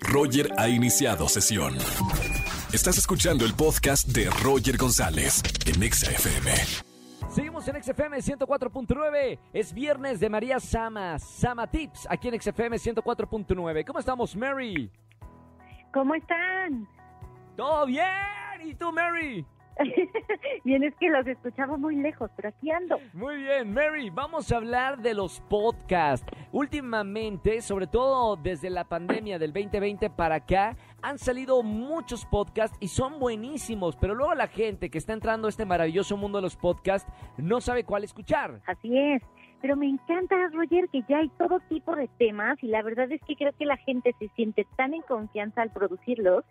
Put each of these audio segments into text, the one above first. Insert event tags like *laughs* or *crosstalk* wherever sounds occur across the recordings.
Roger ha iniciado sesión. Estás escuchando el podcast de Roger González en Exa FM. Seguimos en XFM 104.9. Es viernes de María Sama, Sama Tips, aquí en XFM 104.9. ¿Cómo estamos, Mary? ¿Cómo están? ¿Todo bien? ¿Y tú, Mary? *laughs* Bien, es que los escuchaba muy lejos, pero aquí ando. Muy bien, Mary, vamos a hablar de los podcasts. Últimamente, sobre todo desde la pandemia del 2020 para acá, han salido muchos podcasts y son buenísimos, pero luego la gente que está entrando a este maravilloso mundo de los podcasts no sabe cuál escuchar. Así es. Pero me encanta, Roger, que ya hay todo tipo de temas y la verdad es que creo que la gente se siente tan en confianza al producirlos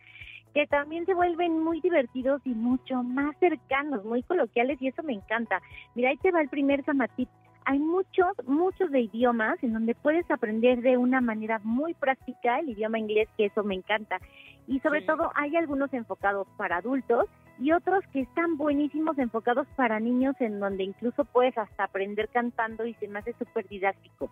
que también se vuelven muy divertidos y mucho más cercanos, muy coloquiales y eso me encanta. Mira, ahí te va el primer Samatip. Hay muchos, muchos de idiomas en donde puedes aprender de una manera muy práctica el idioma inglés, que eso me encanta. Y sobre todo hay algunos enfocados para adultos y otros que están buenísimos enfocados para niños en donde incluso puedes hasta aprender cantando y se me hace súper didáctico.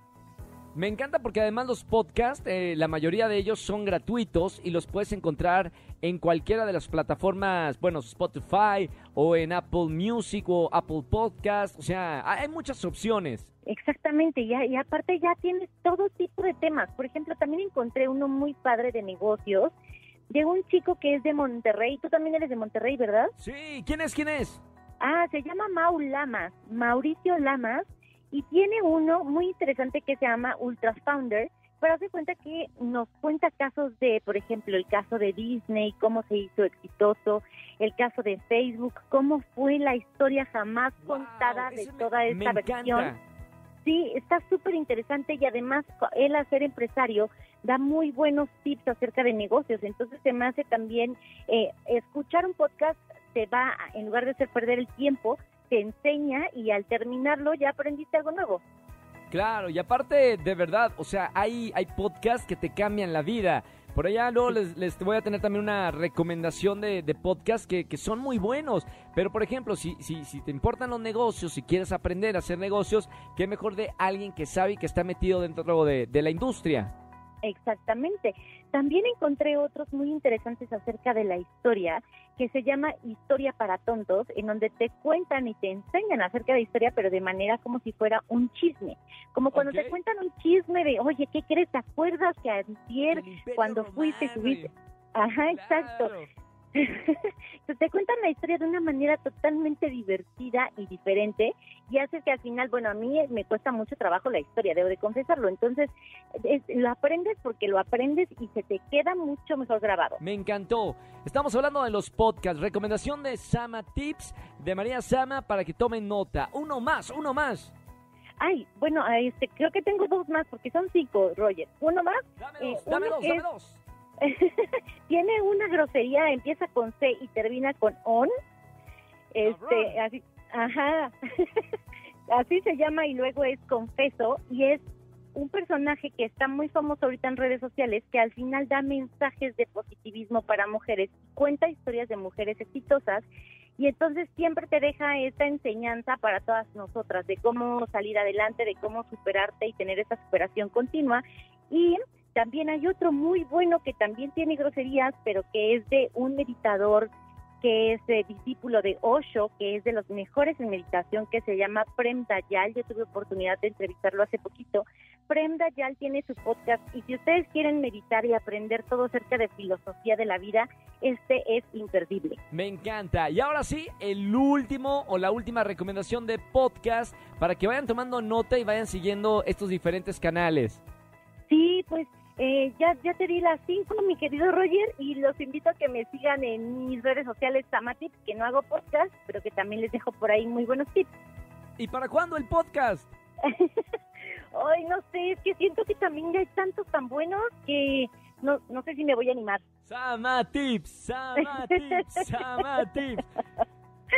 Me encanta porque además los podcasts, eh, la mayoría de ellos son gratuitos y los puedes encontrar en cualquiera de las plataformas, bueno, Spotify o en Apple Music o Apple Podcast, o sea, hay muchas opciones. Exactamente, y, y aparte ya tienes todo tipo de temas. Por ejemplo, también encontré uno muy padre de negocios de un chico que es de Monterrey. Tú también eres de Monterrey, ¿verdad? Sí, ¿quién es? ¿Quién es? Ah, se llama Mau Lamas, Mauricio Lamas, y tiene uno muy interesante que se llama Ultra Founder, pero hace cuenta que nos cuenta casos de, por ejemplo, el caso de Disney, cómo se hizo exitoso, el caso de Facebook, cómo fue la historia jamás contada de toda esta versión. Sí, está súper interesante y además él al ser empresario da muy buenos tips acerca de negocios, entonces se me hace también eh, escuchar un podcast te va, en lugar de hacer perder el tiempo, te enseña y al terminarlo ya aprendiste algo nuevo. Claro, y aparte, de verdad, o sea, hay, hay podcasts que te cambian la vida. Por allá luego les, les voy a tener también una recomendación de, de podcasts que, que, son muy buenos. Pero, por ejemplo, si, si, si te importan los negocios, si quieres aprender a hacer negocios, qué mejor de alguien que sabe y que está metido dentro de, de la industria. Exactamente. También encontré otros muy interesantes acerca de la historia, que se llama Historia para Tontos, en donde te cuentan y te enseñan acerca de historia, pero de manera como si fuera un chisme. Como cuando te cuentan un chisme de, oye, ¿qué crees? ¿Te acuerdas que ayer cuando fuiste, subiste? Ajá, exacto. Te cuentan la historia de una manera totalmente divertida y diferente y hace que al final, bueno, a mí me cuesta mucho trabajo la historia, debo de confesarlo. Entonces, lo aprendes porque lo aprendes y se te queda mucho mejor grabado. Me encantó. Estamos hablando de los podcasts. Recomendación de Sama Tips de María Sama para que tomen nota. Uno más, uno más. Ay, bueno, este, creo que tengo dos más porque son cinco, Roger. Uno más. Dame dos, eh, dame dos, dame dos. *laughs* tiene una grosería, empieza con C y termina con on. Este, así, ajá. *laughs* así se llama y luego es confeso y es un personaje que está muy famoso ahorita en redes sociales que al final da mensajes de positivismo para mujeres, cuenta historias de mujeres exitosas y entonces siempre te deja esta enseñanza para todas nosotras de cómo salir adelante, de cómo superarte y tener esa superación continua y también hay otro muy bueno que también tiene groserías, pero que es de un meditador que es discípulo de Osho, que es de los mejores en meditación, que se llama Prem Dayal. Yo tuve oportunidad de entrevistarlo hace poquito. Prem Dayal tiene su podcast y si ustedes quieren meditar y aprender todo acerca de filosofía de la vida, este es imperdible. Me encanta. Y ahora sí, el último o la última recomendación de podcast para que vayan tomando nota y vayan siguiendo estos diferentes canales. Sí, pues eh, ya, ya te di las cinco, mi querido Roger, y los invito a que me sigan en mis redes sociales Samatips, que no hago podcast, pero que también les dejo por ahí muy buenos tips. ¿Y para cuándo el podcast? *laughs* Ay, no sé, es que siento que también ya hay tantos tan buenos que no, no sé si me voy a animar. Samatips, Samatips, *laughs* Samatips.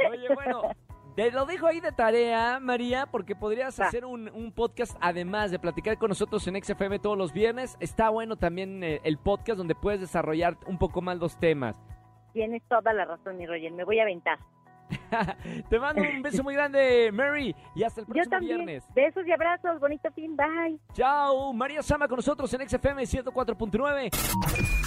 Oye, bueno, te lo dejo ahí de tarea, María, porque podrías hacer un, podcast además de platicar con nosotros en XFM todos los viernes. Está bueno también eh, el podcast donde puedes desarrollar un poco más los temas. Tienes toda la razón, mi Roger. Me voy a aventar. *laughs* Te mando un beso muy grande, Mary, y hasta el Yo próximo también. viernes. Besos y abrazos. Bonito fin. Bye. Chao, María Sama con nosotros en XFM 104.9.